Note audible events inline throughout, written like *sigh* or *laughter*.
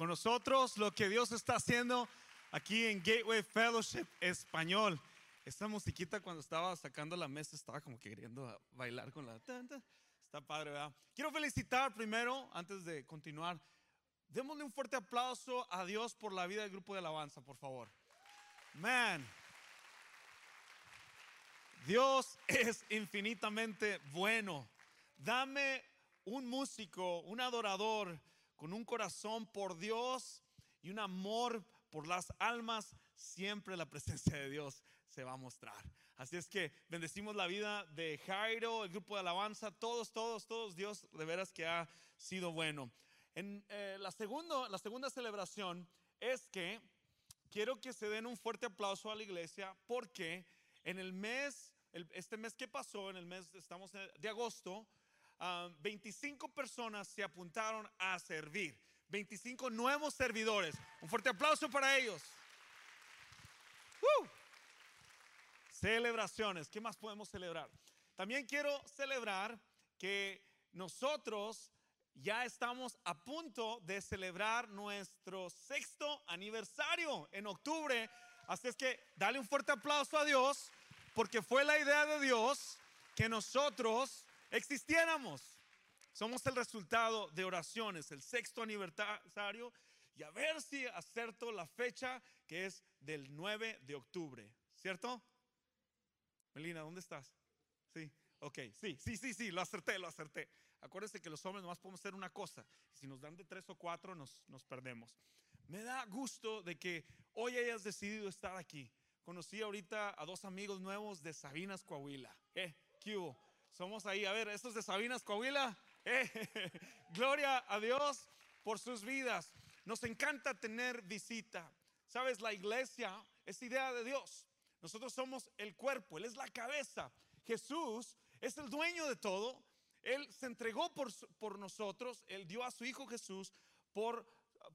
con nosotros lo que Dios está haciendo aquí en Gateway Fellowship Español. Esta musiquita cuando estaba sacando la mesa estaba como queriendo bailar con la... Está padre, ¿verdad? Quiero felicitar primero, antes de continuar, démosle un fuerte aplauso a Dios por la vida del grupo de alabanza, por favor. Man, Dios es infinitamente bueno. Dame un músico, un adorador con un corazón por Dios y un amor por las almas, siempre la presencia de Dios se va a mostrar. Así es que bendecimos la vida de Jairo, el grupo de alabanza, todos, todos, todos, Dios de veras que ha sido bueno. En eh, la, segundo, la segunda celebración es que quiero que se den un fuerte aplauso a la iglesia porque en el mes, este mes que pasó, en el mes, estamos de agosto, 25 ah, personas se apuntaron a servir. 25 nuevos servidores. Un fuerte aplauso para ellos. Celebraciones. ¿Qué más podemos celebrar? También quiero celebrar que nosotros ya estamos a punto de celebrar nuestro sexto aniversario en octubre. Así es que dale un fuerte aplauso a Dios porque fue la idea de Dios que nosotros existiéramos. Somos el resultado de oraciones, el sexto aniversario, y a ver si acerto la fecha que es del 9 de octubre, ¿cierto? Melina, ¿dónde estás? Sí, ok, sí, sí, sí, sí, lo acerté, lo acerté. Acuérdense que los hombres nomás podemos hacer una cosa, y si nos dan de tres o cuatro nos, nos perdemos. Me da gusto de que hoy hayas decidido estar aquí. Conocí ahorita a dos amigos nuevos de Sabinas, Coahuila. ¿Eh? ¿Qué hubo? Somos ahí, a ver, estos de Sabinas, Coahuila. Eh, *laughs* gloria a Dios por sus vidas. Nos encanta tener visita. Sabes, la iglesia es idea de Dios. Nosotros somos el cuerpo, Él es la cabeza. Jesús es el dueño de todo. Él se entregó por, por nosotros, Él dio a su Hijo Jesús por,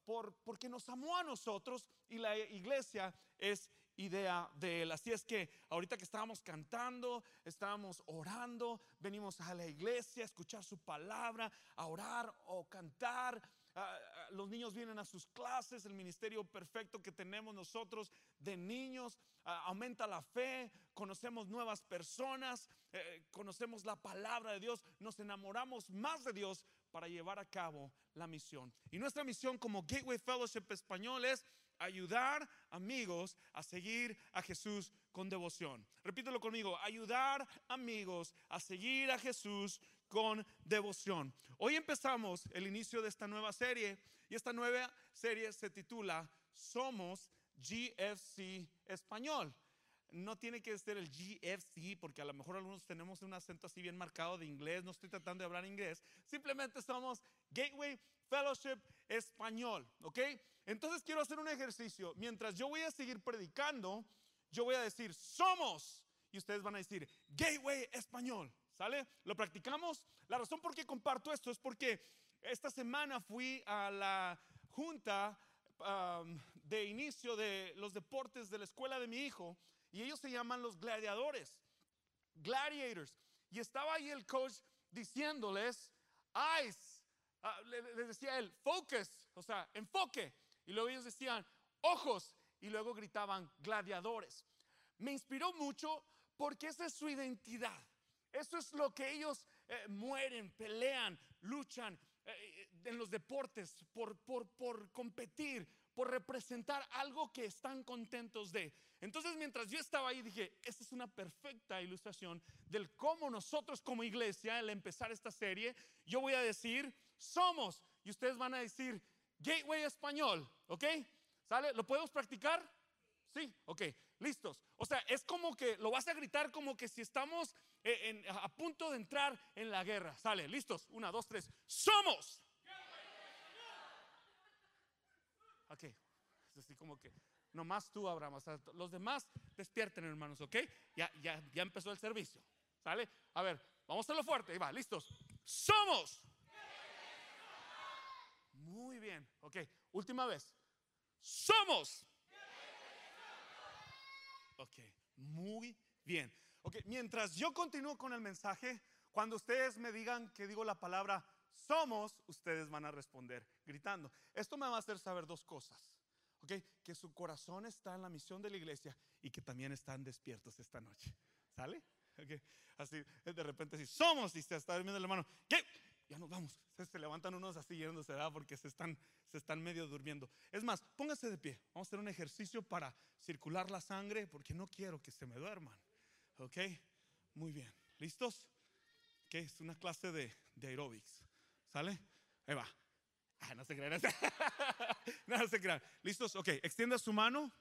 por, porque nos amó a nosotros y la iglesia es idea de Él. Así es que ahorita que estábamos cantando, estábamos orando, venimos a la iglesia a escuchar su palabra, a orar o cantar. los niños vienen a sus clases, el ministerio perfecto que tenemos nosotros de niños aumenta la fe, conocemos nuevas personas, eh, conocemos la palabra de Dios, nos enamoramos más de Dios para llevar a cabo la misión. Y nuestra misión como Gateway Fellowship Español es ayudar amigos a seguir a Jesús con devoción. Repítelo conmigo, ayudar amigos a seguir a Jesús con devoción. Hoy empezamos el inicio de esta nueva serie y esta nueva serie se titula Somos GFC Español no tiene que ser el GFC, porque a lo mejor algunos tenemos un acento así bien marcado de inglés, no estoy tratando de hablar inglés, simplemente somos Gateway Fellowship Español, ¿ok? Entonces quiero hacer un ejercicio, mientras yo voy a seguir predicando, yo voy a decir, somos, y ustedes van a decir, Gateway Español, ¿sale? ¿Lo practicamos? La razón por qué comparto esto es porque esta semana fui a la junta um, de inicio de los deportes de la escuela de mi hijo, y ellos se llaman los gladiadores, gladiators. Y estaba ahí el coach diciéndoles, eyes, ah, les decía él, focus, o sea, enfoque. Y luego ellos decían, ojos, y luego gritaban, gladiadores. Me inspiró mucho porque esa es su identidad. Eso es lo que ellos eh, mueren, pelean, luchan eh, en los deportes por, por, por competir, por representar algo que están contentos de. Entonces, mientras yo estaba ahí, dije, esta es una perfecta ilustración del cómo nosotros como iglesia, al empezar esta serie, yo voy a decir, somos, y ustedes van a decir, Gateway Español, ¿ok? ¿Sale? ¿Lo podemos practicar? Sí, ok, listos. O sea, es como que lo vas a gritar como que si estamos eh, a punto de entrar en la guerra. Sale, listos. Una, dos, tres. Somos. Ok, es así como que nomás tú, Abraham. los demás despierten, hermanos, ¿ok? Ya, ya, ya empezó el servicio. ¿Sale? A ver, vamos a hacerlo fuerte. Ahí va, listos. Somos. Muy bien. Ok, última vez. Somos. Ok, muy bien. Ok, mientras yo continúo con el mensaje, cuando ustedes me digan que digo la palabra somos, ustedes van a responder gritando. Esto me va a hacer saber dos cosas. ¿Ok? Que su corazón está en la misión de la iglesia y que también están despiertos esta noche. ¿Sale? Okay. Así, de repente, si somos y se está durmiendo la mano, ¿qué? Ya nos vamos. Se, levantan unos así yéndose, ¿verdad? Porque se están, se están medio durmiendo. Es más, póngase de pie. Vamos a hacer un ejercicio para circular la sangre porque no quiero que se me duerman. ¿Ok? Muy bien. ¿Listos? Ok, es una clase de, de aerobics. ¿Sale? Ahí va. Ah, no se crean. *laughs* no se crean. ¿Listos? Ok, extienda su mano.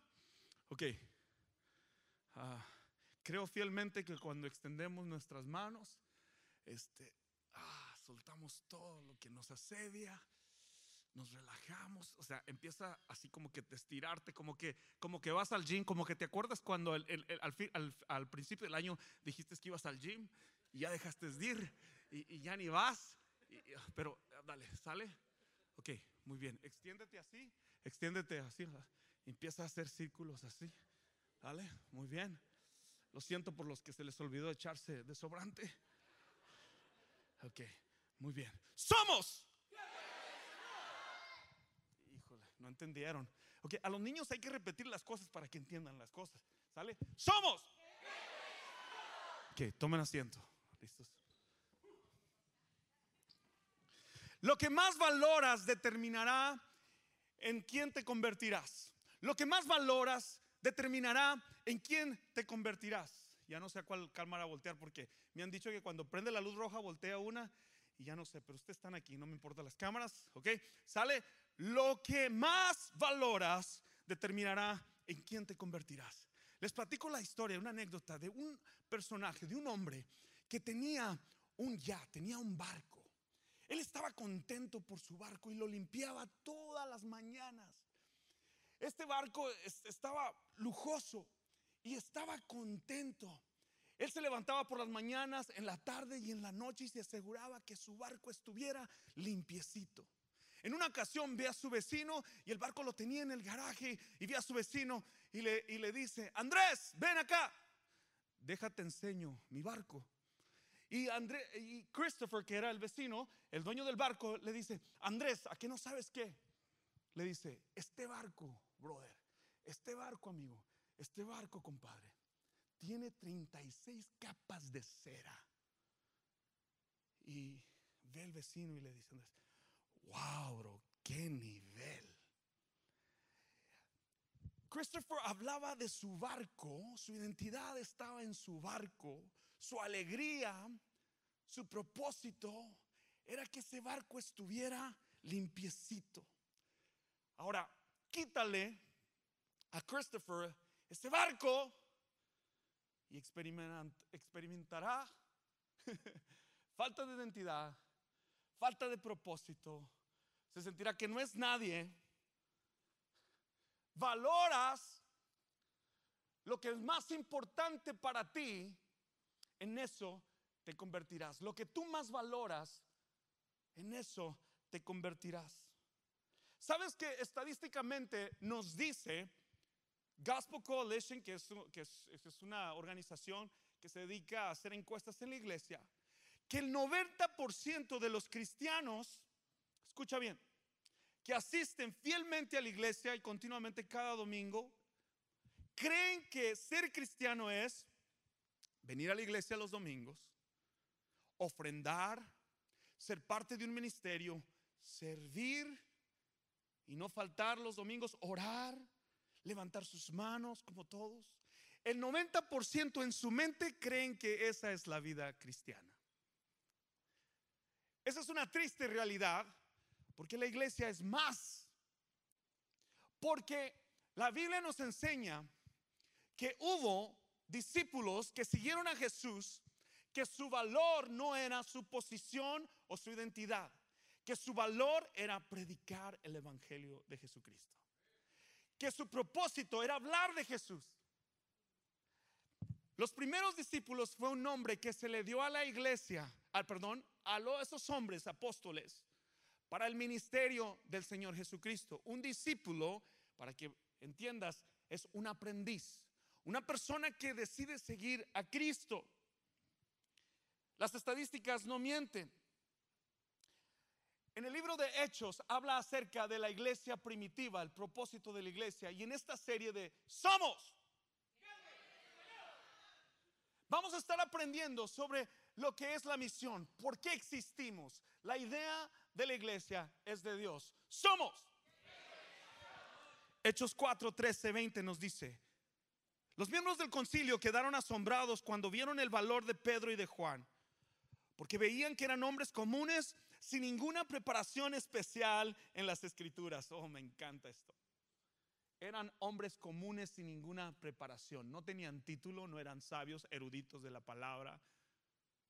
Ok. Ah, creo fielmente que cuando extendemos nuestras manos, este, soltamos todo lo que nos asedia, nos relajamos, o sea, empieza así como que te estirarte, como que, como que vas al gym, como que te acuerdas cuando al, al, al, principio del año dijiste que ibas al gym y ya dejaste de ir y, ya ni vas, pero dale, sale. Ok, muy bien, extiéndete así, extiéndete así, empieza a hacer círculos así, dale, muy bien. Lo siento por los que se les olvidó echarse de sobrante. Ok, muy bien. Somos. Híjole, no entendieron. Ok, a los niños hay que repetir las cosas para que entiendan las cosas. ¿Sale? Somos. Ok, tomen asiento. ¿Listos? Lo que más valoras determinará en quién te convertirás. Lo que más valoras determinará en quién te convertirás. Ya no sé a cuál cámara voltear porque me han dicho que cuando prende la luz roja voltea una y ya no sé, pero ustedes están aquí, no me importan las cámaras, ¿ok? Sale, lo que más valoras determinará en quién te convertirás. Les platico la historia, una anécdota de un personaje, de un hombre que tenía un ya, tenía un barco. Él estaba contento por su barco y lo limpiaba todas las mañanas. Este barco estaba lujoso y estaba contento. Él se levantaba por las mañanas, en la tarde y en la noche y se aseguraba que su barco estuviera limpiecito. En una ocasión ve a su vecino y el barco lo tenía en el garaje y ve a su vecino y le, dice, Andrés, ven acá, déjate enseño mi barco. Y, André, y Christopher, que era el vecino, el dueño del barco, le dice, Andrés, ¿a qué no sabes qué? Le dice, este barco brother, este barco, amigo, este barco, compadre, tiene 36 capas de cera. Y ve el vecino y le dice, wow, bro, qué nivel. Christopher hablaba de su barco, su identidad estaba en su barco, su alegría, su propósito era que ese barco estuviera limpiecito. Ahora, quítale a Christopher este barco y experimentará *laughs* falta de identidad, falta de propósito, se sentirá que no es nadie. Valoras lo que es más importante para ti, en eso te convertirás. Lo que tú más valoras, en eso te convertirás. ¿Sabes que estadísticamente nos dice Gospel Coalition, que, es, una organización que se dedica a hacer encuestas en la iglesia, que el 90% de los cristianos, escucha bien, que asisten fielmente a la iglesia y continuamente cada domingo, creen que ser cristiano es venir a la iglesia los domingos, ofrendar, ser parte de un ministerio, servir y no faltar los domingos, orar, levantar sus manos como todos. El 90% en su mente creen que esa es la vida cristiana. Esa es una triste realidad porque la iglesia es más. Porque la Biblia nos enseña que hubo discípulos que siguieron a Jesús, que su valor no era su posición o su identidad que su valor era predicar el Evangelio de Jesucristo. Que su propósito era hablar de Jesús. Los primeros discípulos fue un nombre que se le dio a la iglesia, al perdón, a esos hombres apóstoles para el ministerio del Señor Jesucristo. Un discípulo, para que entiendas, es un aprendiz, una persona que decide seguir a Cristo. Las estadísticas no mienten. En el libro de Hechos habla acerca de la iglesia primitiva, el propósito de la iglesia. Y en esta serie de Somos, vamos a estar aprendiendo sobre lo que es la misión, por qué existimos. La idea de la iglesia es de Dios. Somos. Hechos 4, 13, 20 nos dice, los miembros del concilio quedaron asombrados cuando vieron el valor de Pedro y de Juan, porque veían que eran hombres comunes sin ninguna preparación especial en las escrituras. Oh, me encanta esto. Eran hombres comunes sin ninguna preparación. No tenían título, no eran sabios, eruditos de la palabra,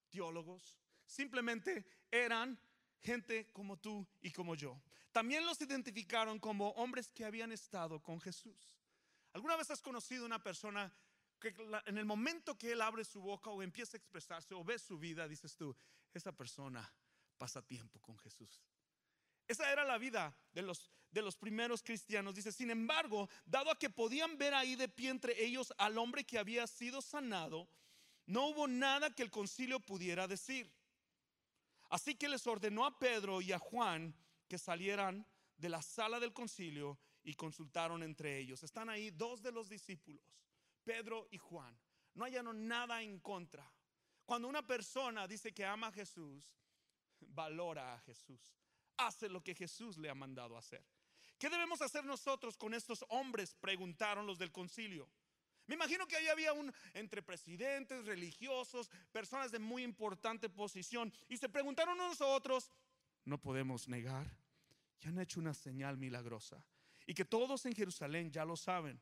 teólogos. Simplemente eran gente como tú y como yo. También los identificaron como hombres que habían estado con Jesús. ¿Alguna vez has conocido una persona que en el momento que él abre su boca o empieza a expresarse o ve su vida, dices tú, esa persona pasa tiempo con Jesús? Esa era la vida de los, de los primeros cristianos. Dice, sin embargo, dado a que podían ver ahí de pie entre ellos al hombre que había sido sanado, no hubo nada que el concilio pudiera decir. Así que les ordenó a Pedro y a Juan que salieran de la sala del concilio y consultaron entre ellos. Están ahí dos de los discípulos, Pedro y Juan. No hallaron nada en contra. Cuando una persona dice que ama a Jesús, valora a Jesús, hace lo que Jesús le ha mandado hacer. ¿Qué debemos hacer nosotros con estos hombres? Preguntaron los del concilio. Me imagino que ahí había un entre presidentes, religiosos, personas de muy importante posición y se preguntaron unos a otros, no podemos negar que han hecho una señal milagrosa y que todos en Jerusalén ya lo saben.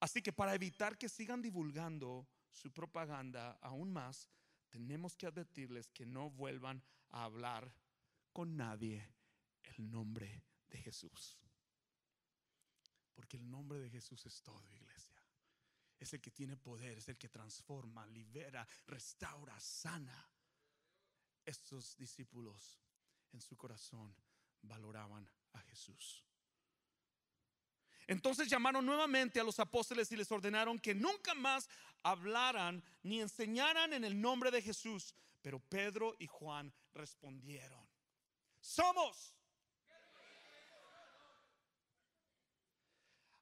Así que para evitar que sigan divulgando su propaganda aún más, tenemos que advertirles que no vuelvan a hablar con nadie el nombre de Jesús. Porque el nombre de Jesús es todo, iglesia. Es el que tiene poder, es el que transforma, libera, restaura, sana. Estos discípulos en su corazón valoraban a Jesús. Entonces llamaron nuevamente a los apóstoles y les ordenaron que nunca más hablaran ni enseñaran en el nombre de Jesús. Pero Pedro y Juan respondieron, somos.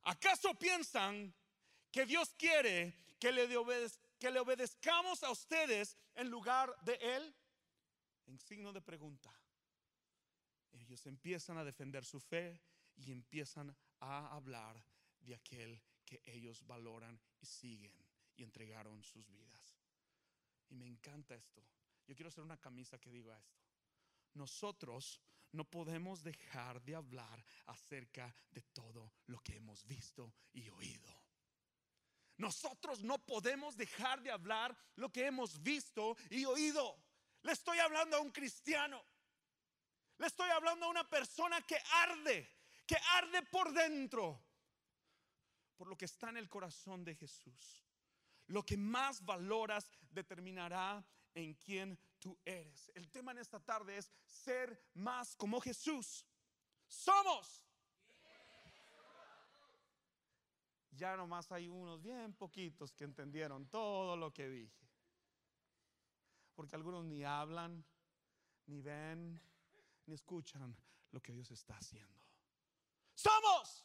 ¿Acaso piensan que Dios quiere que le, obedezcamos a ustedes en lugar de Él? En signo de pregunta. Ellos empiezan a defender su fe y empiezan a hablar de aquel que ellos valoran y siguen y entregaron sus vidas. Y me encanta esto. Yo quiero hacer una camisa que diga esto. Nosotros no podemos dejar de hablar acerca de todo lo que hemos visto y oído. Nosotros no podemos dejar de hablar lo que hemos visto y oído. Le estoy hablando a un cristiano. Le estoy hablando a una persona que arde, que arde por dentro, por lo que está en el corazón de Jesús. Lo que más valoras determinará en quién tú eres. El tema en esta tarde es ser más como Jesús. Somos. Ya nomás hay unos bien poquitos que entendieron todo lo que dije. Porque algunos ni hablan, ni ven, ni escuchan lo que Dios está haciendo. Somos.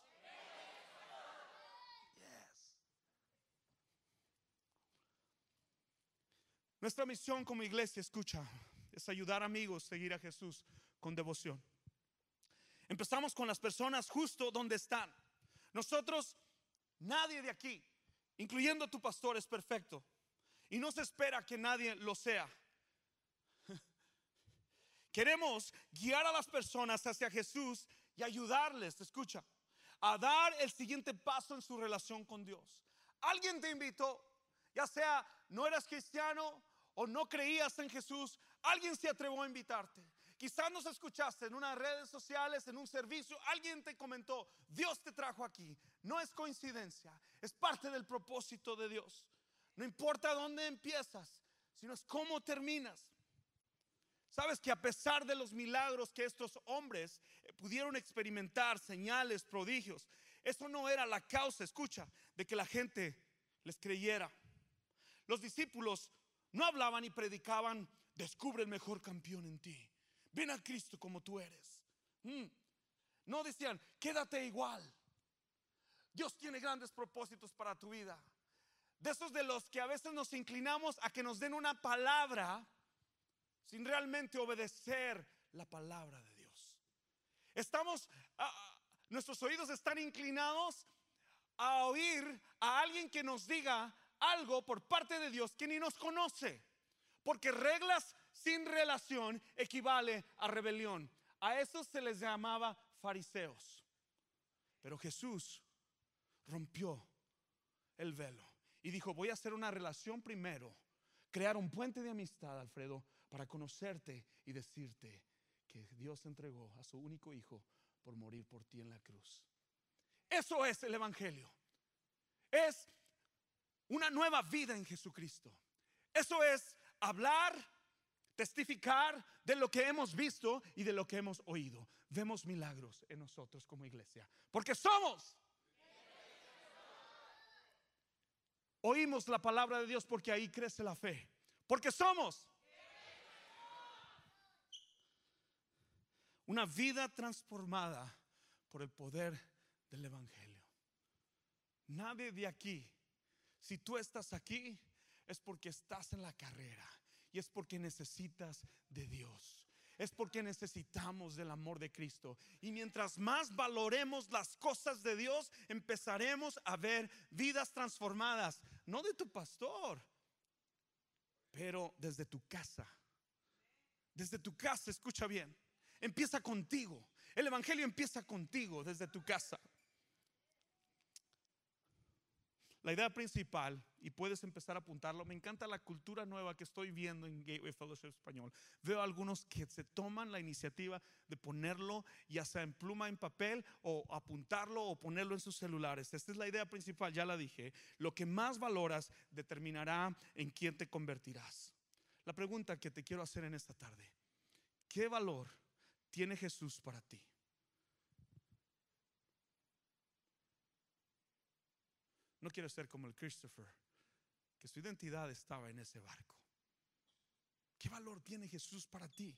Nuestra misión como iglesia, escucha, es ayudar amigos a seguir a Jesús con devoción. Empezamos con las personas justo donde están. Nosotros, nadie de aquí, incluyendo tu pastor, es perfecto. Y no se espera que nadie lo sea. *laughs* Queremos guiar a las personas hacia Jesús y ayudarles, escucha, a dar el siguiente paso en su relación con Dios. Alguien te invitó, ya sea no eras cristiano o no creías en Jesús, alguien se atrevió a invitarte. Quizás nos escuchaste en unas redes sociales, en un servicio, alguien te comentó, Dios te trajo aquí. No es coincidencia, es parte del propósito de Dios. No importa dónde empiezas, sino es cómo terminas. Sabes que a pesar de los milagros que estos hombres pudieron experimentar, señales, prodigios, eso no era la causa, escucha, de que la gente les creyera. Los discípulos no hablaban y predicaban, descubre el mejor campeón en ti. Ven a Cristo como tú eres. Mm. No decían, quédate igual. Dios tiene grandes propósitos para tu vida. De esos de los que a veces nos inclinamos a que nos den una palabra sin realmente obedecer la palabra de Dios. Estamos, ah, ah, nuestros oídos están inclinados a oír a alguien que nos diga algo por parte de Dios que ni nos conoce. Porque reglas sin relación equivale a rebelión. A eso se les llamaba fariseos. Pero Jesús rompió el velo y dijo, voy a hacer una relación primero, crear un puente de amistad, Alfredo, para conocerte y decirte que Dios entregó a su único hijo por morir por ti en la cruz. Eso es el Evangelio. Es una nueva vida en Jesucristo. Eso es hablar, testificar de lo que hemos visto y de lo que hemos oído. Vemos milagros en nosotros como iglesia, porque somos. Oímos la palabra de Dios porque ahí crece la fe, porque somos. Una vida transformada por el poder del Evangelio. Nadie de aquí, si tú estás aquí, es porque estás en la carrera y es porque necesitas de Dios. Es porque necesitamos del amor de Cristo. Y mientras más valoremos las cosas de Dios, empezaremos a ver vidas transformadas. No de tu pastor, pero desde tu casa. Desde tu casa, escucha bien. Empieza contigo. El Evangelio empieza contigo desde tu casa. La idea principal, y puedes empezar a apuntarlo, me encanta la cultura nueva que estoy viendo en Gateway Fellowship Español. Veo algunos que se toman la iniciativa de ponerlo, ya sea en pluma, en papel, o apuntarlo o ponerlo en sus celulares. Esta es la idea principal, ya la dije. Lo que más valoras determinará en quién te convertirás. La pregunta que te quiero hacer en esta tarde, ¿qué valor tiene Jesús para ti? No quiero ser como el Christopher, que su identidad estaba en ese barco. ¿Qué valor tiene Jesús para ti?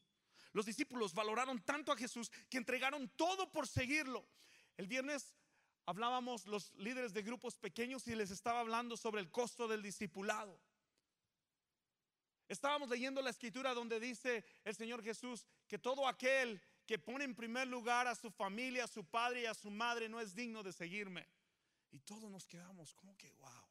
Los discípulos valoraron tanto a Jesús que entregaron todo por seguirlo. El viernes hablábamos los líderes de grupos pequeños y les estaba hablando sobre el costo del discipulado. Estábamos leyendo la escritura donde dice el Señor Jesús que todo aquel que pone en primer lugar a su familia, a su padre y a su madre no es digno de seguirme. Y todos nos quedamos como que, wow.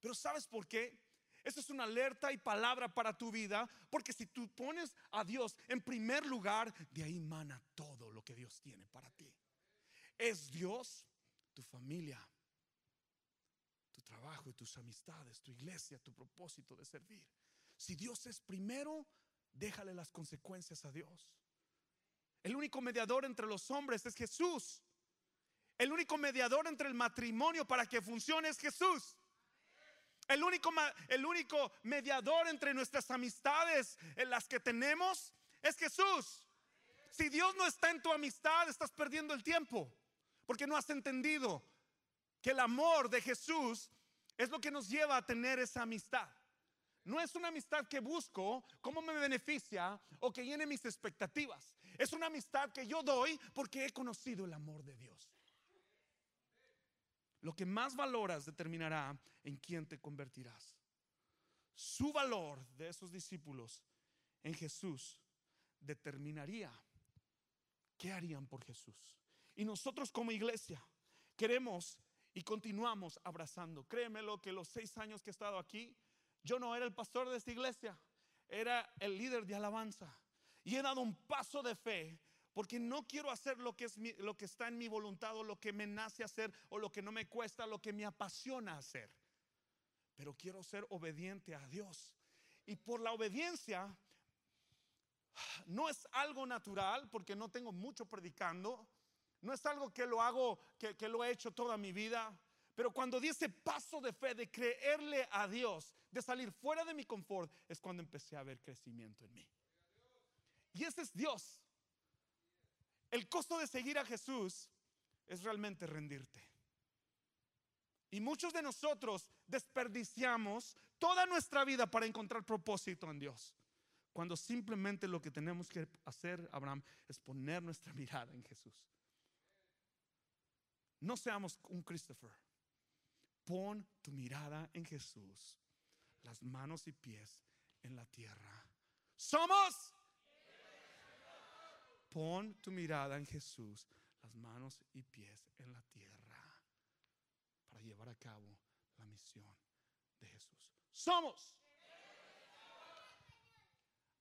Pero ¿sabes por qué? Esa es una alerta y palabra para tu vida, porque si tú pones a Dios en primer lugar, de ahí mana todo lo que Dios tiene para ti. Es Dios, tu familia, tu trabajo y tus amistades, tu iglesia, tu propósito de servir. Si Dios es primero, déjale las consecuencias a Dios. El único mediador entre los hombres es Jesús. El único mediador entre el matrimonio para que funcione es Jesús. El único, el único mediador entre nuestras amistades en las que tenemos es Jesús. Si Dios no está en tu amistad, estás perdiendo el tiempo. Porque no has entendido que el amor de Jesús es lo que nos lleva a tener esa amistad. No es una amistad que busco, cómo me beneficia o que llene mis expectativas. Es una amistad que yo doy porque he conocido el amor de Dios. Lo que más valoras determinará en quién te convertirás. Su valor de esos discípulos en Jesús determinaría qué harían por Jesús. Y nosotros como iglesia queremos y continuamos abrazando. Créeme lo que los seis años que he estado aquí, yo no era el pastor de esta iglesia, era el líder de alabanza. Y he dado un paso de fe porque no quiero hacer lo que, es lo que está en mi voluntad o lo que me nace hacer o lo que no me cuesta, lo que me apasiona hacer. Pero quiero ser obediente a Dios. Y por la obediencia no es algo natural porque no tengo mucho predicando. No es algo que lo hago, que, que lo he hecho toda mi vida. Pero cuando di ese paso de fe, de creerle a Dios, de salir fuera de mi confort, es cuando empecé a ver crecimiento en mí. Y ese es Dios. El costo de seguir a Jesús es realmente rendirte. Y muchos de nosotros desperdiciamos toda nuestra vida para encontrar propósito en Dios. Cuando simplemente lo que tenemos que hacer, Abraham, es poner nuestra mirada en Jesús. No seamos un Christopher. Pon tu mirada en Jesús, las manos y pies en la tierra. Somos. Pon tu mirada en Jesús, las manos y pies en la tierra, para llevar a cabo la misión de Jesús. Somos.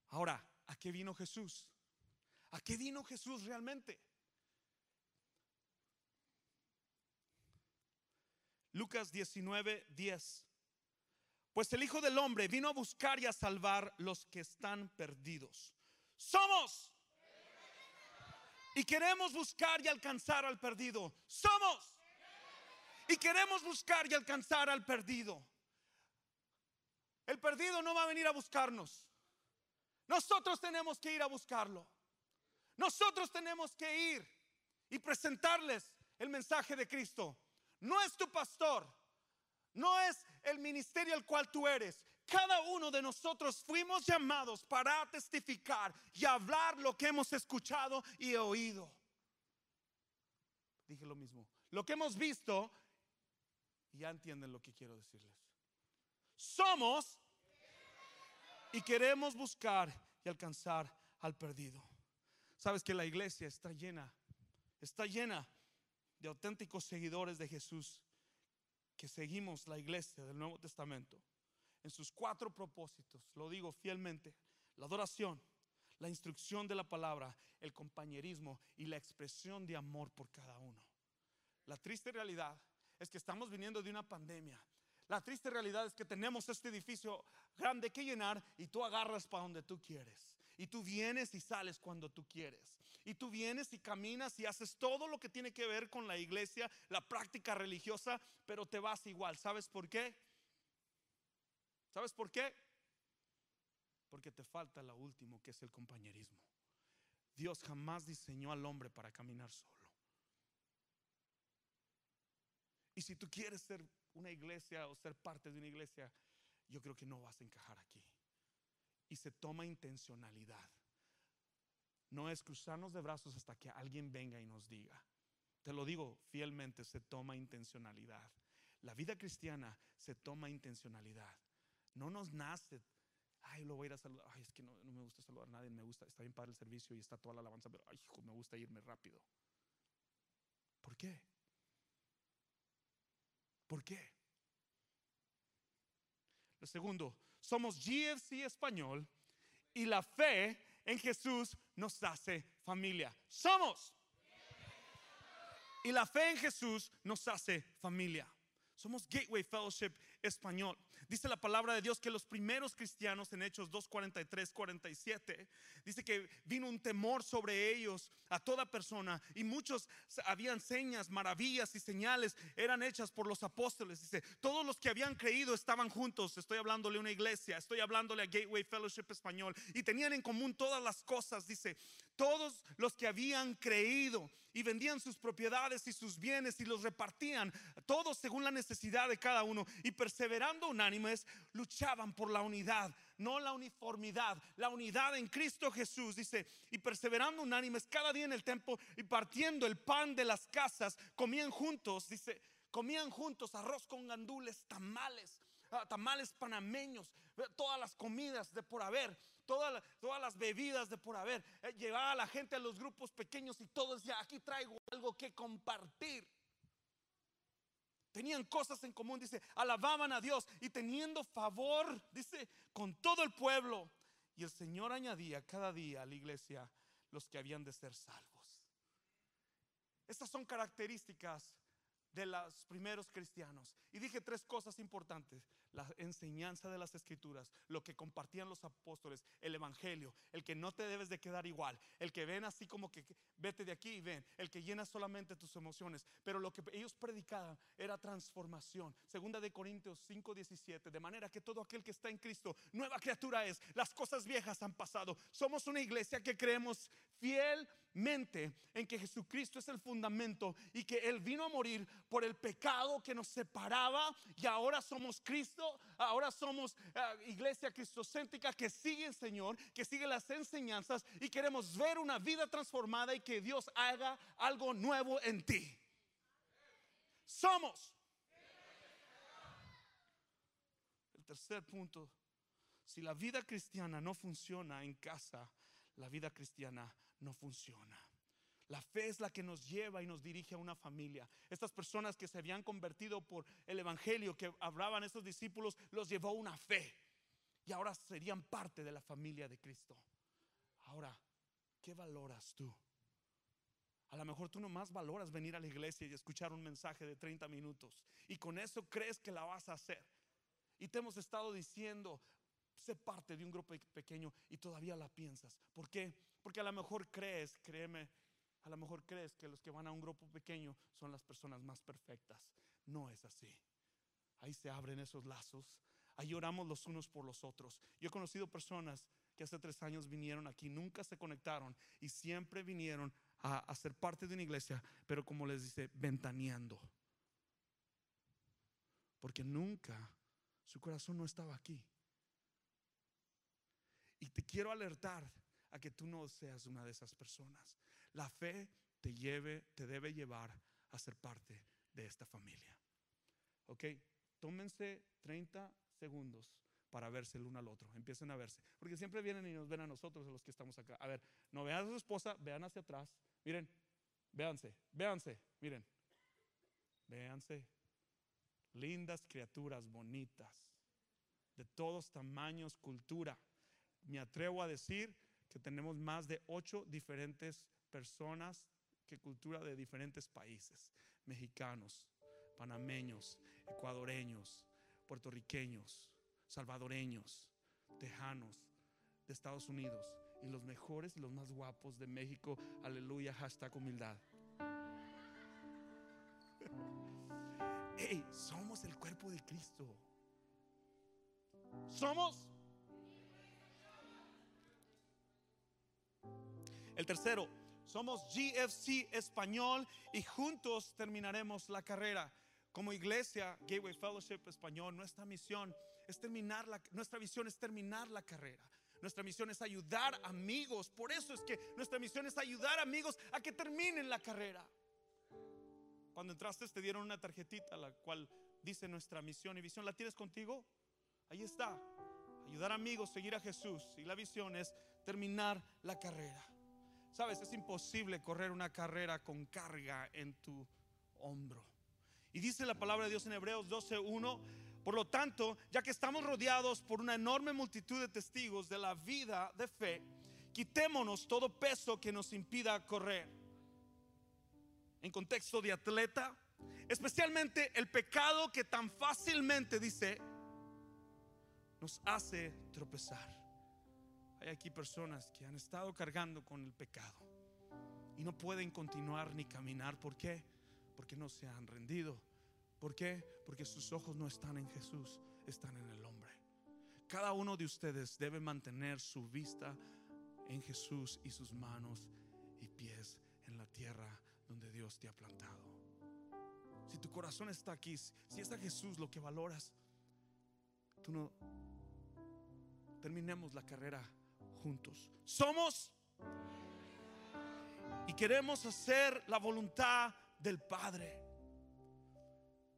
Ahora, ¿a qué vino Jesús? ¿A qué vino Jesús realmente? Lucas 19, 10. Pues el Hijo del Hombre vino a buscar y a salvar los que están perdidos. Somos. Y queremos buscar y alcanzar al perdido. Somos. Y queremos buscar y alcanzar al perdido. El perdido no va a venir a buscarnos. Nosotros tenemos que ir a buscarlo. Nosotros tenemos que ir y presentarles el mensaje de Cristo. No es tu pastor, no es el ministerio al cual tú eres. Cada uno de nosotros fuimos llamados para testificar y hablar lo que hemos escuchado y oído. Dije lo mismo. Lo que hemos visto, y ya entienden lo que quiero decirles. Somos y queremos buscar y alcanzar al perdido. Sabes que la iglesia está llena, está llena de auténticos seguidores de Jesús que seguimos la iglesia del Nuevo Testamento en sus cuatro propósitos, lo digo fielmente, la adoración, la instrucción de la palabra, el compañerismo y la expresión de amor por cada uno. La triste realidad es que estamos viniendo de una pandemia. La triste realidad es que tenemos este edificio grande que llenar y tú agarras para donde tú quieres. Y tú vienes y sales cuando tú quieres. Y tú vienes y caminas y haces todo lo que tiene que ver con la iglesia, la práctica religiosa, pero te vas igual. ¿Sabes por qué? ¿Sabes por qué? Porque te falta lo último, que es el compañerismo. Dios jamás diseñó al hombre para caminar solo. Y si tú quieres ser una iglesia o ser parte de una iglesia, yo creo que no vas a encajar aquí. Y se toma intencionalidad. No es cruzarnos de brazos hasta que alguien venga y nos diga. Te lo digo fielmente, se toma intencionalidad. La vida cristiana se toma intencionalidad. No nos nace, ay, lo voy a ir a saludar. Ay, es que no, me gusta saludar a nadie, me gusta, está bien para el servicio y está toda la alabanza, pero ay, hijo, me gusta irme rápido. ¿Por qué? ¿Por qué? Lo segundo, somos GFC español y la fe en Jesús nos hace familia. Somos. Y la fe en Jesús nos hace familia. Somos Gateway Fellowship español. Dice la palabra de Dios que los primeros cristianos en Hechos 2, 43, 47, dice que vino un temor sobre ellos a toda persona y muchos habían señas, maravillas y señales eran hechas por los apóstoles. Dice, todos los que habían creído estaban juntos. Estoy hablándole a una iglesia, estoy hablándole a Gateway Fellowship español y tenían en común todas las cosas. Dice, todos los que habían creído y vendían sus propiedades y sus bienes y los repartían, todos según la necesidad de cada uno y perseverando luchaban por la unidad, no la uniformidad, la unidad en Cristo Jesús, dice, y perseverando unánimes cada día en el templo y partiendo el pan de las casas, comían juntos, dice, comían juntos arroz con gandules, tamales, ah, tamales panameños, todas las comidas de por haber, todas, todas las bebidas de por haber. Eh, llevaba a la gente a los grupos pequeños y todos ya aquí traigo algo que compartir. Tenían cosas en común, dice, alababan a Dios y teniendo favor, dice, con todo el pueblo. Y el Señor añadía cada día a la iglesia los que habían de ser salvos. Estas son características de los primeros cristianos. Y dije tres cosas importantes. La enseñanza de las escrituras, lo que compartían los apóstoles, el evangelio, el que no te debes de quedar igual, el que ven así como que vete de aquí y ven, el que llena solamente tus emociones. Pero lo que ellos predicaban era transformación. Segunda de Corintios 5:17, de manera que todo aquel que está en Cristo, nueva criatura es. Las cosas viejas han pasado. Somos una iglesia que creemos fielmente en que Jesucristo es el fundamento y que Él vino a morir por el pecado que nos separaba y ahora somos Cristo, ahora somos uh, iglesia cristocéntrica que sigue el Señor, que sigue las enseñanzas y queremos ver una vida transformada y que Dios haga algo nuevo en ti. Somos. El tercer punto, si la vida cristiana no funciona en casa, la vida cristiana no funciona. La fe es la que nos lleva y nos dirige a una familia. Estas personas que se habían convertido por el Evangelio que hablaban estos discípulos, los llevó una fe. Y ahora serían parte de la familia de Cristo. Ahora, ¿qué valoras tú? A lo mejor tú nomás valoras venir a la iglesia y escuchar un mensaje de 30 minutos. Y con eso crees que la vas a hacer. Y te hemos estado diciendo, sé parte de un grupo pequeño y todavía la piensas. ¿Por qué? Porque a lo mejor crees, créeme, a lo mejor crees que los que van a un grupo pequeño son las personas más perfectas. No es así. Ahí se abren esos lazos. Ahí oramos los unos por los otros. Yo he conocido personas que hace tres años vinieron aquí, nunca se conectaron y siempre vinieron a, ser parte de una iglesia, pero como les dice, ventaneando. Porque nunca su corazón no estaba aquí. Y te quiero alertar a que tú no seas una de esas personas. La fe te lleve, te debe llevar a ser parte de esta familia. Ok, tómense 30 segundos para verse el uno al otro. Empiecen a verse. Porque siempre vienen y nos ven a nosotros, a los que estamos acá. A ver, no vean a su esposa, vean hacia atrás. Miren, véanse, véanse, miren. Véanse. Lindas criaturas, bonitas, de todos tamaños, cultura me atrevo a decir que tenemos más de ocho diferentes personas que cultura de diferentes países, mexicanos, panameños, ecuadoreños, puertorriqueños, salvadoreños, tejanos, de Estados Unidos y los mejores y los más guapos de México. Aleluya, hashtag humildad. *laughs* Hey, somos el cuerpo de Cristo. Somos El tercero, somos GFC Español y juntos terminaremos la carrera. Como iglesia, Gateway Fellowship Español, nuestra misión es terminar la, nuestra visión es terminar la carrera. Nuestra misión es ayudar amigos. Por eso es que nuestra misión es ayudar amigos a que terminen la carrera. Cuando entraste te dieron una tarjetita la cual dice nuestra misión y visión. ¿La tienes contigo? Ahí está. Ayudar amigos, seguir a Jesús. Y la visión es terminar la carrera. Sabes, es imposible correr una carrera con carga en tu hombro. Y dice la palabra de Dios en Hebreos 12:1, por lo tanto, ya que estamos rodeados por una enorme multitud de testigos de la vida de fe, quitémonos todo peso que nos impida correr. En contexto de atleta, especialmente el pecado que tan fácilmente dice nos hace tropezar. Hay aquí personas que han estado cargando con el pecado y no pueden continuar ni caminar. ¿Por qué? Porque no se han rendido. ¿Por qué? Porque sus ojos no están en Jesús, están en el hombre. Cada uno de ustedes debe mantener su vista en Jesús y sus manos y pies en la tierra donde Dios te ha plantado. Si tu corazón está aquí, si es a Jesús lo que valoras, tú no terminemos la carrera juntos. Somos y queremos hacer la voluntad del Padre.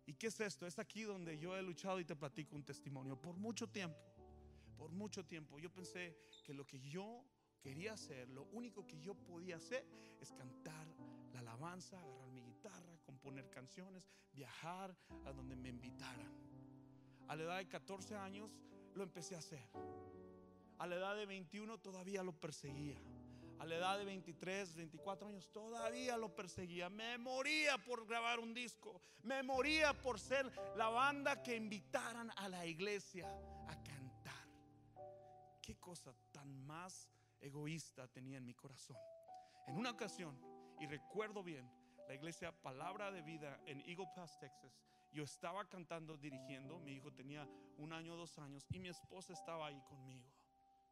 ¿Y qué es esto? Es aquí donde yo he luchado y te platico un testimonio. Por mucho tiempo, por mucho tiempo, yo pensé que lo que yo quería hacer, lo único que yo podía hacer es cantar la alabanza, agarrar mi guitarra, componer canciones, viajar a donde me invitaran. A la edad de 14 años lo empecé a hacer. A la edad de 21 todavía lo perseguía. A la edad de 23, 24 años todavía lo perseguía. Me moría por grabar un disco. Me moría por ser la banda que invitaran a la iglesia a cantar. Qué cosa tan más egoísta tenía en mi corazón. En una ocasión, y recuerdo bien, la iglesia Palabra de Vida en Eagle Pass, Texas. Yo estaba cantando, dirigiendo. Mi hijo tenía un año, dos años y mi esposa estaba ahí conmigo.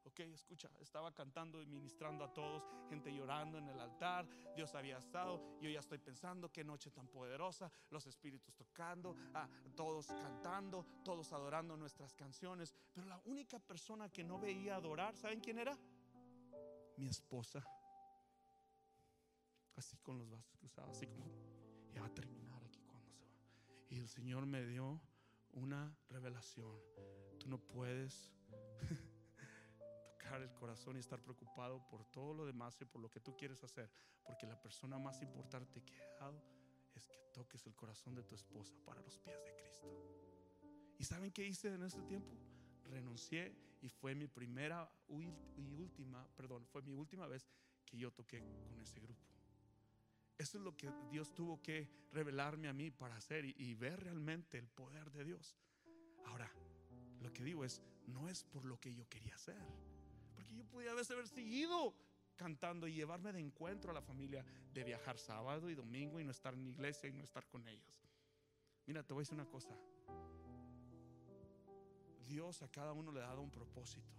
Ok, escucha, estaba cantando y ministrando a todos, gente llorando en el altar, Dios había estado, yo ya estoy pensando qué noche tan poderosa, los espíritus tocando, ah, todos cantando, todos adorando nuestras canciones, pero la única persona que no veía adorar, ¿saben quién era? Mi esposa. Así con los vasos cruzados, así como, ya va a terminar aquí cuando se va. Y el Señor me dio una revelación. Tú no puedes *laughs* el corazón y estar preocupado por todo lo demás y por lo que tú quieres hacer, porque la persona más importante que he dado es que toques el corazón de tu esposa para los pies de Cristo. ¿Y saben qué hice en ese tiempo? Renuncié y fue mi primera y última, perdón, fue mi última vez que yo toqué con ese grupo. Eso es lo que Dios tuvo que revelarme a mí para hacer y, y ver realmente el poder de Dios. Ahora, lo que digo es, no es por lo que yo quería hacer yo podía haber seguido cantando y llevarme de encuentro a la familia, de viajar sábado y domingo y no estar en la iglesia y no estar con ellos. Mira, te voy a decir una cosa. Dios a cada uno le ha dado un propósito.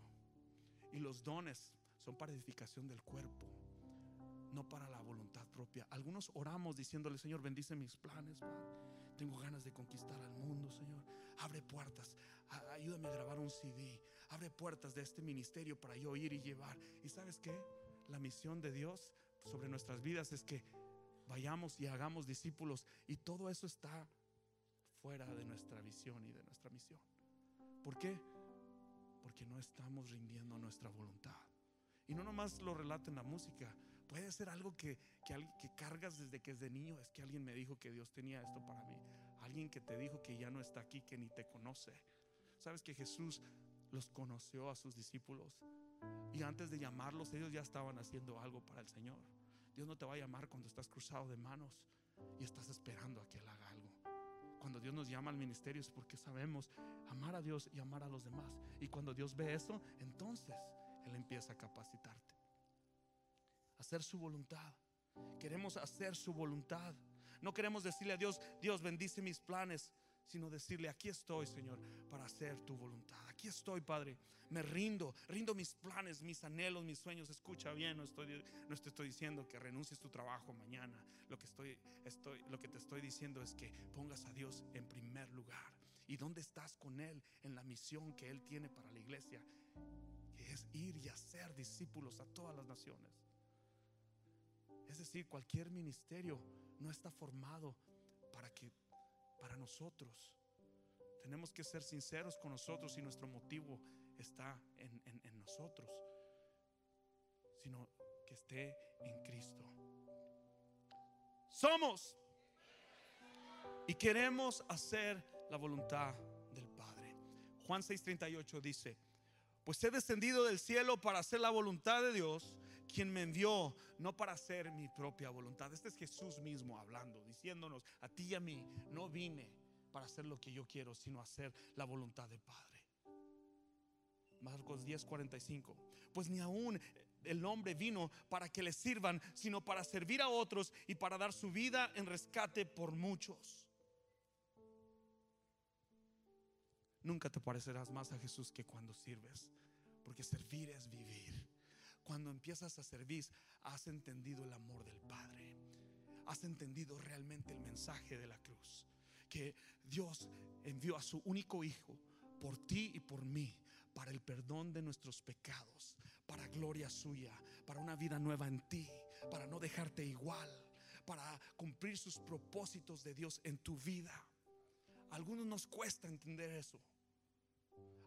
Y los dones son para edificación del cuerpo, no para la voluntad propia. Algunos oramos diciéndole, Señor, bendice mis planes, Tengo ganas de conquistar al mundo, Señor. Abre puertas. Ayúdame a grabar un CD abre puertas de este ministerio para yo ir y llevar. ¿Y sabes qué? La misión de Dios sobre nuestras vidas es que vayamos y hagamos discípulos y todo eso está fuera de nuestra visión y de nuestra misión. ¿Por qué? Porque no estamos rindiendo nuestra voluntad. Y no nomás lo relata en la música, puede ser algo que, que, que cargas desde que es de niño. Es que alguien me dijo que Dios tenía esto para mí. Alguien que te dijo que ya no está aquí, que ni te conoce. Sabes que Jesús los conoció a sus discípulos. Y antes de llamarlos, ellos ya estaban haciendo algo para el Señor. Dios no te va a llamar cuando estás cruzado de manos y estás esperando a que Él haga algo. Cuando Dios nos llama al ministerio es porque sabemos amar a Dios y amar a los demás. Y cuando Dios ve eso, entonces Él empieza a capacitarte. Hacer su voluntad. Queremos hacer su voluntad. No queremos decirle a Dios, Dios bendice mis planes sino decirle, aquí estoy, Señor, para hacer tu voluntad. Aquí estoy, Padre. Me rindo, rindo mis planes, mis anhelos, mis sueños. Escucha bien, no estoy, no te estoy diciendo que renuncies tu trabajo mañana. Lo que, estoy, estoy, lo que te estoy diciendo es que pongas a Dios en primer lugar. ¿Y dónde estás con Él en la misión que Él tiene para la iglesia? Que es ir y hacer discípulos a todas las naciones. Es decir, cualquier ministerio no está formado para que para nosotros. Tenemos que ser sinceros con nosotros y nuestro motivo está en, en nosotros, sino que esté en Cristo. Somos y queremos hacer la voluntad del Padre. Juan 6:38 dice, pues he descendido del cielo para hacer la voluntad de Dios quien me envió, no para hacer mi propia voluntad. Este es Jesús mismo hablando, diciéndonos a ti y a mí, no vine para hacer lo que yo quiero, sino hacer la voluntad del Padre. Marcos 10:45. Pues ni aún el hombre vino para que le sirvan, sino para servir a otros y para dar su vida en rescate por muchos. Nunca te parecerás más a Jesús que cuando sirves, porque servir es vivir. Cuando empiezas a servir, has entendido el amor del Padre. Has entendido realmente el mensaje de la cruz. Dios envió a su único Hijo por ti y por mí, para el perdón de nuestros pecados, para gloria suya, para una vida nueva en ti, para no dejarte igual, para cumplir sus propósitos de Dios en tu vida. Algunos nos cuesta entender eso.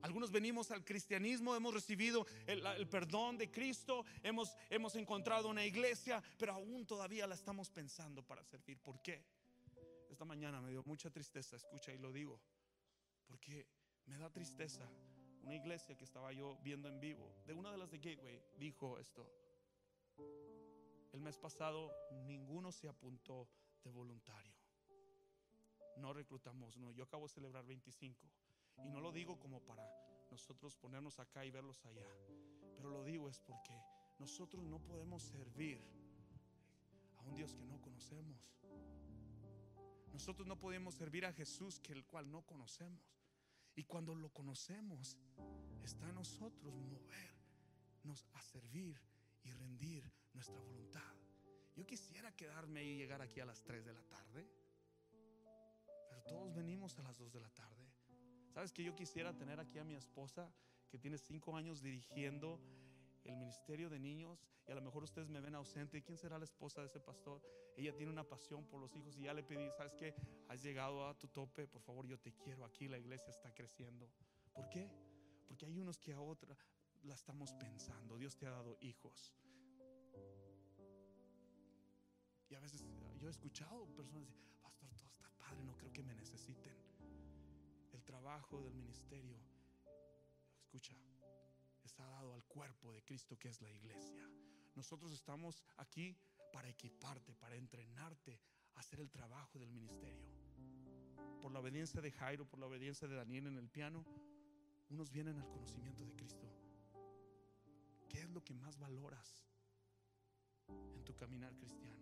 Algunos venimos al cristianismo, hemos recibido el, perdón de Cristo, hemos, hemos encontrado una iglesia, pero aún todavía la estamos pensando para servir. ¿Por qué? Esta mañana me dio mucha tristeza, escucha y lo digo, porque me da tristeza. Una iglesia que estaba yo viendo en vivo, de una de las de Gateway, dijo esto. El mes pasado ninguno se apuntó de voluntario. No reclutamos, no, yo acabo de celebrar 25 y no lo digo como para nosotros ponernos acá y verlos allá, pero lo digo es porque nosotros no podemos servir a un Dios que no conocemos. Nosotros no podemos servir a Jesús que el cual no conocemos. Y cuando lo conocemos, está a nosotros mover a servir y rendir nuestra voluntad. Yo quisiera quedarme y llegar aquí a las 3 de la tarde, pero todos venimos a las 2 de la tarde. ¿Sabes que yo quisiera tener aquí a mi esposa que tiene 5 años dirigiendo el ministerio de niños y a lo mejor ustedes me ven ausente. ¿Quién será la esposa de ese pastor? Ella tiene una pasión por los hijos y ya le pedí, ¿sabes qué? Has llegado a tu tope, por favor, yo te quiero. Aquí la iglesia está creciendo. ¿Por qué? Porque hay unos que a otra la estamos pensando. Dios te ha dado hijos. Y a veces yo he escuchado personas pastor, todo está padre, no creo que me necesiten. El trabajo del ministerio, escucha, está dado al cuerpo de Cristo que es la iglesia. Nosotros estamos aquí para equiparte, para entrenarte a hacer el trabajo del ministerio. Por la obediencia de Jairo, por la obediencia de Daniel en el piano, unos vienen al conocimiento de Cristo. ¿Qué es lo que más valoras en tu caminar cristiano?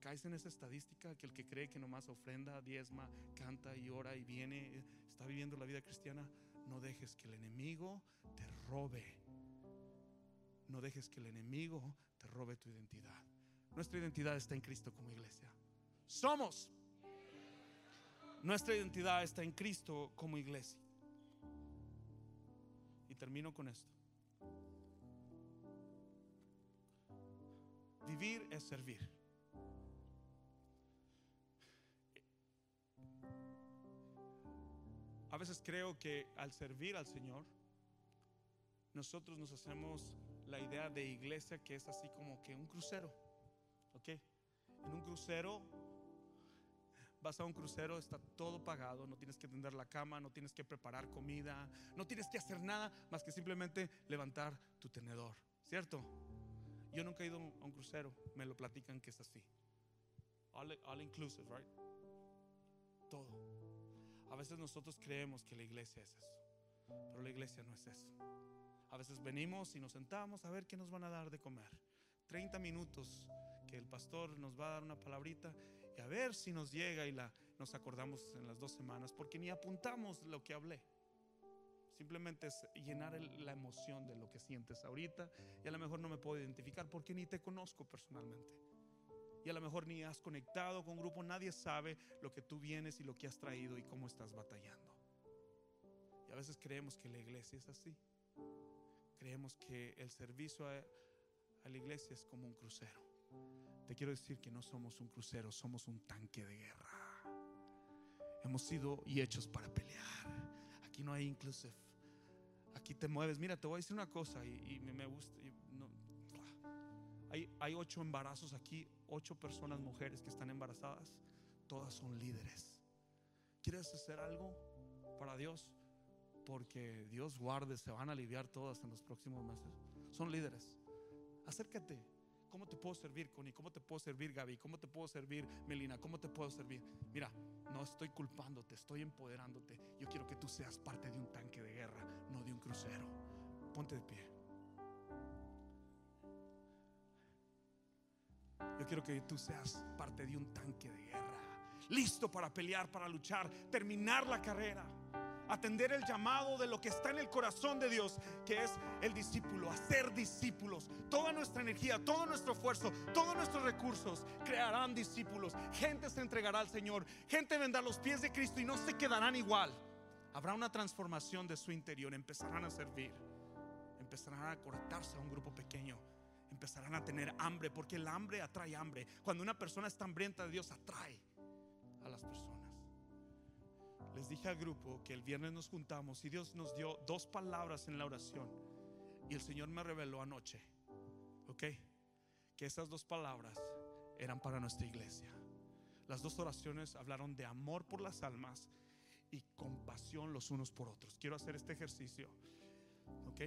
Caes en esa estadística que el que cree que nomás ofrenda, diezma, canta y ora y viene, está viviendo la vida cristiana. No dejes que el enemigo te robe. No dejes que el enemigo te robe tu identidad. Nuestra identidad está en Cristo como iglesia. Somos. Nuestra identidad está en Cristo como iglesia. Y termino con esto. Vivir es servir. A veces creo que al servir al Señor, nosotros nos hacemos la idea de iglesia que es así como que un crucero. ¿Ok? En un crucero, vas a un crucero, está todo pagado, no tienes que tender la cama, no tienes que preparar comida, no tienes que hacer nada más que simplemente levantar tu tenedor. ¿Cierto? Yo nunca he ido a un crucero, me lo platican que es así. All, inclusive, right? Todo. A veces nosotros creemos que la iglesia es eso, pero la iglesia no es eso. A veces venimos y nos sentamos a ver qué nos van a dar de comer. 30 minutos que el pastor nos va a dar una palabrita y a ver si nos llega y la, nos acordamos en las dos semanas, porque ni apuntamos lo que hablé. Simplemente es llenar la emoción de lo que sientes ahorita. Y a lo mejor no me puedo identificar porque ni te conozco personalmente. Y a lo mejor ni has conectado con un grupo. Nadie sabe lo que tú vienes y lo que has traído y cómo estás batallando. Y a veces creemos que la iglesia es así. Creemos que el servicio a, a la iglesia es como un crucero. Te quiero decir que no somos un crucero, somos un tanque de guerra. Hemos sido y hechos para pelear. Aquí no hay inclusive aquí te mueves. Mira, te voy a decir una cosa y, me, gusta. hay, hay ocho embarazos aquí, ocho personas, mujeres que están embarazadas. Todas son líderes. ¿Quieres hacer algo para Dios? Porque Dios guarde, se van a aliviar todas en los próximos meses. Son líderes. Acércate. ¿Cómo te puedo servir, Connie? ¿Cómo te puedo servir, Gaby? ¿Cómo te puedo servir, Melina? ¿Cómo te puedo servir? Mira, no estoy culpándote, estoy empoderándote. Yo quiero que tú seas parte de un tanque de guerra, no de un crucero. Ponte de pie. Yo quiero que tú seas parte de un tanque de guerra, listo para pelear, para luchar, terminar la carrera atender el llamado de lo que está en el corazón de Dios, que es el discípulo, hacer discípulos. Toda nuestra energía, todo nuestro esfuerzo, todos nuestros recursos crearán discípulos. Gente se entregará al Señor, gente vendrá a los pies de Cristo y no se quedarán igual. Habrá una transformación de su interior, empezarán a servir, empezarán a cortarse a un grupo pequeño empezarán a tener hambre, porque el hambre atrae hambre. Cuando una persona está hambrienta de Dios, atrae a las personas les dije al grupo que el viernes nos juntamos y Dios nos dio dos palabras en la oración. Y el Señor me reveló anoche, ¿ok? Que esas dos palabras eran para nuestra iglesia. Las dos oraciones hablaron de amor por las almas y compasión los unos por otros. Quiero hacer este ejercicio, ¿ok?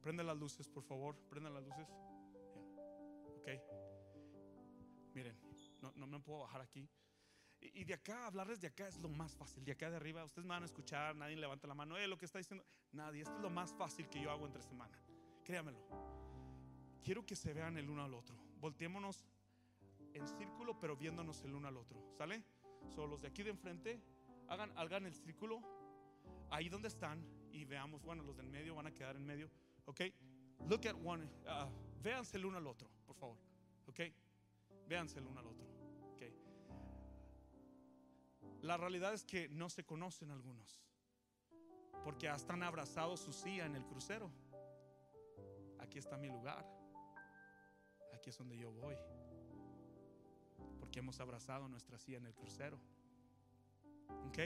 Prende las luces, por favor. Prende las luces. ¿Ok? Miren, no, no me puedo bajar aquí. Y de acá, hablarles de acá es lo más fácil. De acá de arriba, ustedes me van a escuchar, nadie levanta la mano, eh, lo que está diciendo, nadie. Esto es lo más fácil que yo hago entre semana. Créamelo. Quiero que se vean el uno al otro. Volteémonos en círculo, pero viéndonos el uno al otro. ¿Sale? Solo los de aquí de enfrente, hagan, hagan el círculo ahí donde están y veamos, bueno, los del medio van a quedar en medio. Ok, look at one. Uh, véanse el uno al otro, por favor. Ok, véanse el uno al otro. La realidad es que no se conocen algunos, porque hasta han abrazado su silla en el crucero. Aquí está mi lugar, aquí es donde yo voy, porque hemos abrazado nuestra silla en el crucero. Ok,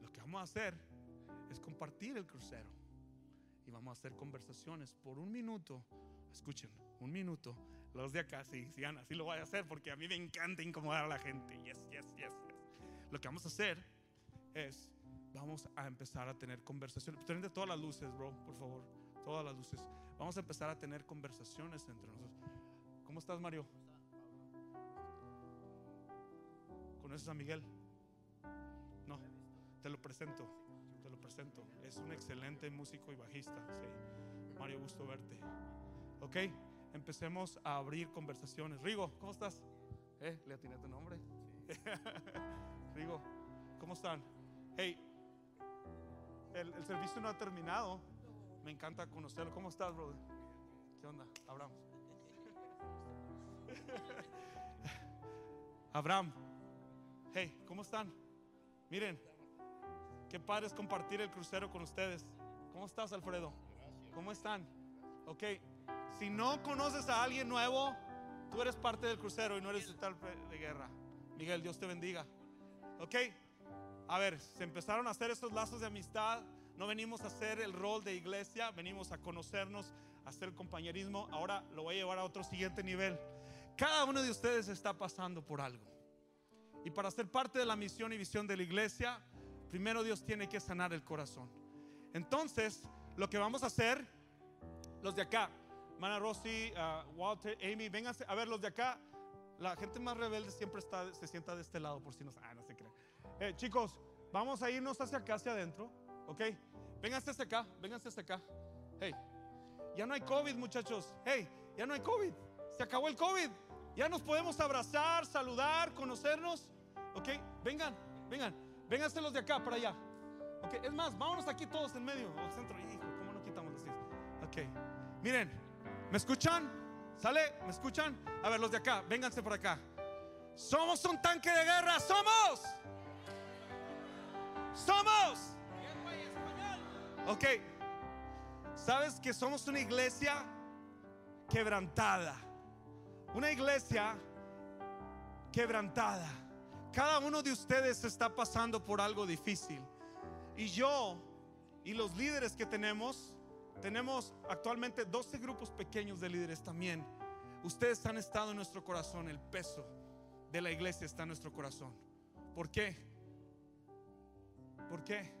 lo que vamos a hacer es compartir el crucero y vamos a hacer conversaciones por un minuto. Escuchen, un minuto. Los de acá, sí, sí, así lo voy a hacer porque a mí me encanta incomodar a la gente. Yes, yes, yes. Lo que vamos a hacer es, vamos a empezar a tener conversaciones. Prende todas las luces, bro, por favor. Todas las luces. Vamos a empezar a tener conversaciones entre nosotros. ¿Cómo estás, Mario? ¿Conoces a Miguel? No, te lo presento, te lo presento. Es un excelente músico y bajista. Sí. Mario, gusto verte. Ok, empecemos a abrir conversaciones. Rigo, ¿cómo estás? ¿Eh? ¿Le atiné tu nombre? *laughs* Rigo, ¿cómo están? Hey, el, el, servicio no ha terminado. Me encanta conocerlo. ¿Cómo estás, brother? ¿Qué onda? Abraham. *laughs* Abraham. Hey, ¿cómo están? Miren, qué padre es compartir el crucero con ustedes. ¿Cómo estás, Alfredo? ¿Cómo están? Ok, si no conoces a alguien nuevo, tú eres parte del crucero y no eres tal de guerra. Miguel, Dios te bendiga. Ok, a ver, se empezaron a hacer estos lazos de amistad. No venimos a hacer el rol de iglesia, venimos a conocernos, a hacer compañerismo. Ahora lo voy a llevar a otro siguiente nivel. Cada uno de ustedes está pasando por algo. Y para ser parte de la misión y visión de la iglesia, primero Dios tiene que sanar el corazón. Entonces, lo que vamos a hacer, los de acá, Mana Rossi, uh, Walter, Amy, vénganse a ver los de acá. La gente más rebelde siempre está, se sienta de este lado, por si no, ah, no se creen. Eh, chicos, vamos a irnos hacia acá, hacia adentro, ¿ok? Vénganse hasta acá, vénganse hasta acá. Hey, ya no hay COVID, muchachos. Hey, ya no hay COVID. Se acabó el COVID. Ya nos podemos abrazar, saludar, conocernos. ¿Ok? Vengan, vengan. Vénganse los de acá para allá. ¿Ok? Es más, vámonos aquí todos en medio, al centro. ¿cómo no quitamos? Ok. Miren, ¿me escuchan? ¿Sale? ¿Me escuchan? A ver, los de acá, vénganse por acá. Somos un tanque de guerra, somos. Somos. Ok. ¿Sabes que somos una iglesia quebrantada? Una iglesia quebrantada. Cada uno de ustedes está pasando por algo difícil. Y yo y los líderes que tenemos, tenemos actualmente 12 grupos pequeños de líderes también. Ustedes han estado en nuestro corazón, el peso de la iglesia está en nuestro corazón. ¿Por qué? ¿Por qué?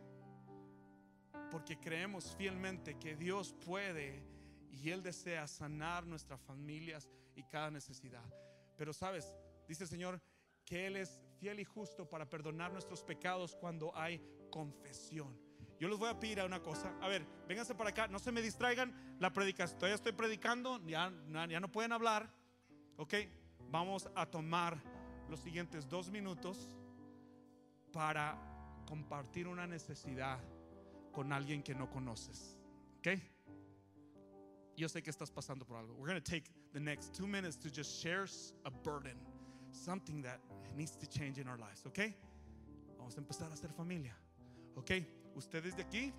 Porque creemos fielmente que Dios puede y Él desea sanar nuestras familias y cada necesidad. Pero sabes, dice el Señor que Él es fiel y justo para perdonar nuestros pecados cuando hay confesión. Yo les voy a pedir a una cosa. A ver, vénganse para acá, no se me distraigan. La predicación, todavía estoy predicando, ya, ya no pueden hablar. Ok, vamos a tomar los siguientes dos minutos para compartir una necesidad con alguien que no conoces. ¿Ok? Yo sé que estás pasando por algo. We're going to take the next two minutes to just share a burden, something that needs to change in our lives. ¿Ok? Vamos a empezar a hacer familia. ¿Ok? Ustedes de aquí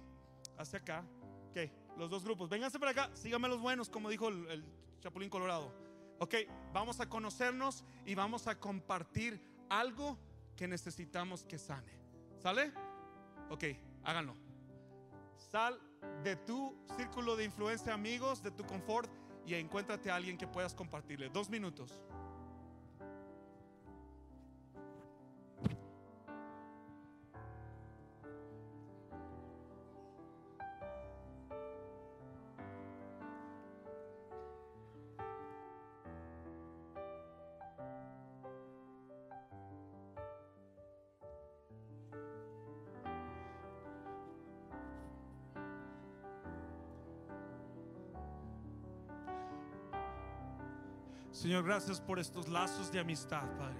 hacia acá. Ok, los dos grupos. Vénganse para acá. Síganme los buenos, como dijo el, el Chapulín Colorado. Ok, vamos a conocernos y vamos a compartir algo que necesitamos que sane. ¿Sale? Ok, háganlo. Sal de tu círculo de influencia, amigos, de tu confort y encuéntrate a alguien que puedas compartirle. Dos minutos. Señor, gracias por estos lazos de amistad, Padre.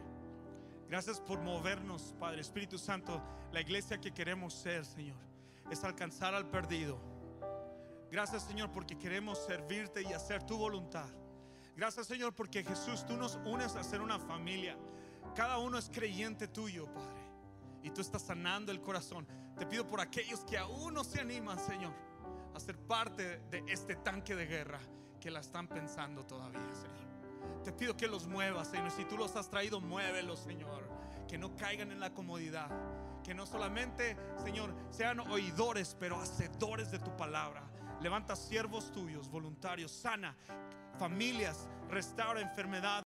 Gracias por movernos, Padre. Espíritu Santo, la iglesia que queremos ser, Señor, es alcanzar al perdido. Gracias Señor porque queremos servirte y hacer tu voluntad. Gracias Señor porque Jesús tú nos unes a ser una familia. Cada uno es creyente tuyo, Padre. Y tú estás sanando el corazón. Te pido por aquellos que aún no se animan, Señor, a ser parte de este tanque de guerra que la están pensando todavía, Señor. Te pido que los muevas, Señor. Si tú los has traído, muévelos, Señor. Que no caigan en la comodidad. Que no solamente, Señor, sean oidores, pero hacedores de tu palabra. Levanta siervos tuyos, voluntarios, sana familias, restaura enfermedades.